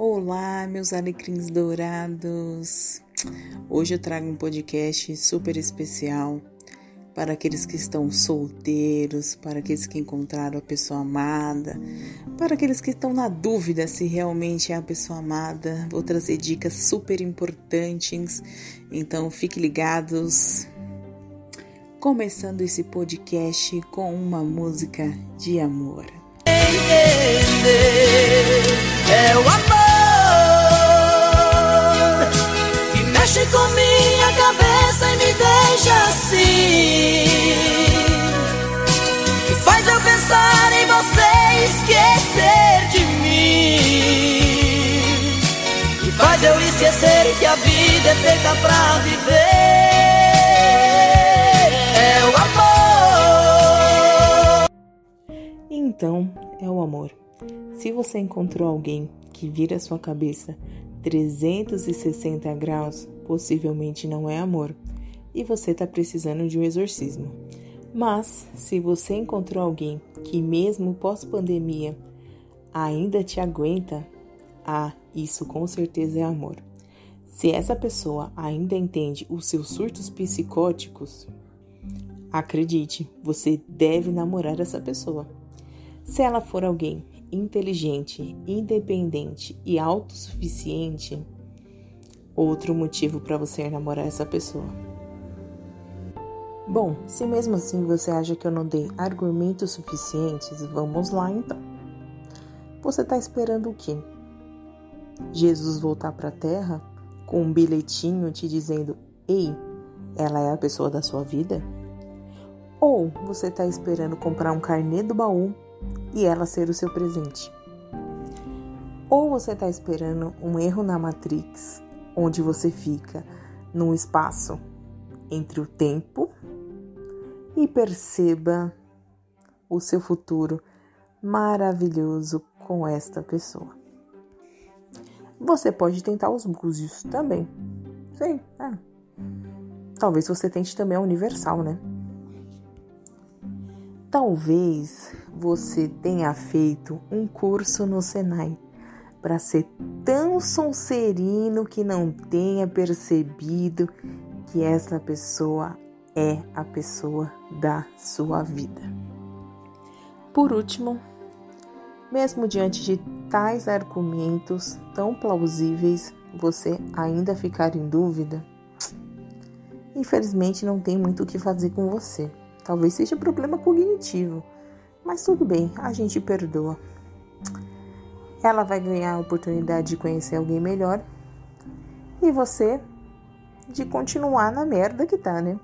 Olá, meus alecrins dourados! Hoje eu trago um podcast super especial para aqueles que estão solteiros, para aqueles que encontraram a pessoa amada, para aqueles que estão na dúvida se realmente é a pessoa amada. Vou trazer dicas super importantes, então fiquem ligados. Começando esse podcast com uma música de amor. É o amor esquecer que a vida é feita pra viver. É o amor. Então, é o amor. Se você encontrou alguém que vira sua cabeça 360 graus, possivelmente não é amor e você está precisando de um exorcismo. Mas, se você encontrou alguém que, mesmo pós-pandemia, ainda te aguenta, ah, isso com certeza é amor. Se essa pessoa ainda entende os seus surtos psicóticos, acredite, você deve namorar essa pessoa. Se ela for alguém inteligente, independente e autossuficiente, outro motivo para você namorar essa pessoa. Bom, se mesmo assim você acha que eu não dei argumentos suficientes, vamos lá então. Você está esperando o quê? Jesus voltar para a terra com um bilhetinho te dizendo: Ei, ela é a pessoa da sua vida? Ou você está esperando comprar um carnê do baú e ela ser o seu presente. Ou você está esperando um erro na Matrix, onde você fica num espaço entre o tempo e perceba o seu futuro maravilhoso com esta pessoa. Você pode tentar os búzios também. Sim, é. Talvez você tente também a universal, né? Talvez você tenha feito um curso no Senai para ser tão sonserino que não tenha percebido que essa pessoa é a pessoa da sua vida. Por último, mesmo diante de tais argumentos tão plausíveis, você ainda ficar em dúvida? Infelizmente, não tem muito o que fazer com você. Talvez seja problema cognitivo, mas tudo bem, a gente perdoa. Ela vai ganhar a oportunidade de conhecer alguém melhor e você de continuar na merda que tá, né?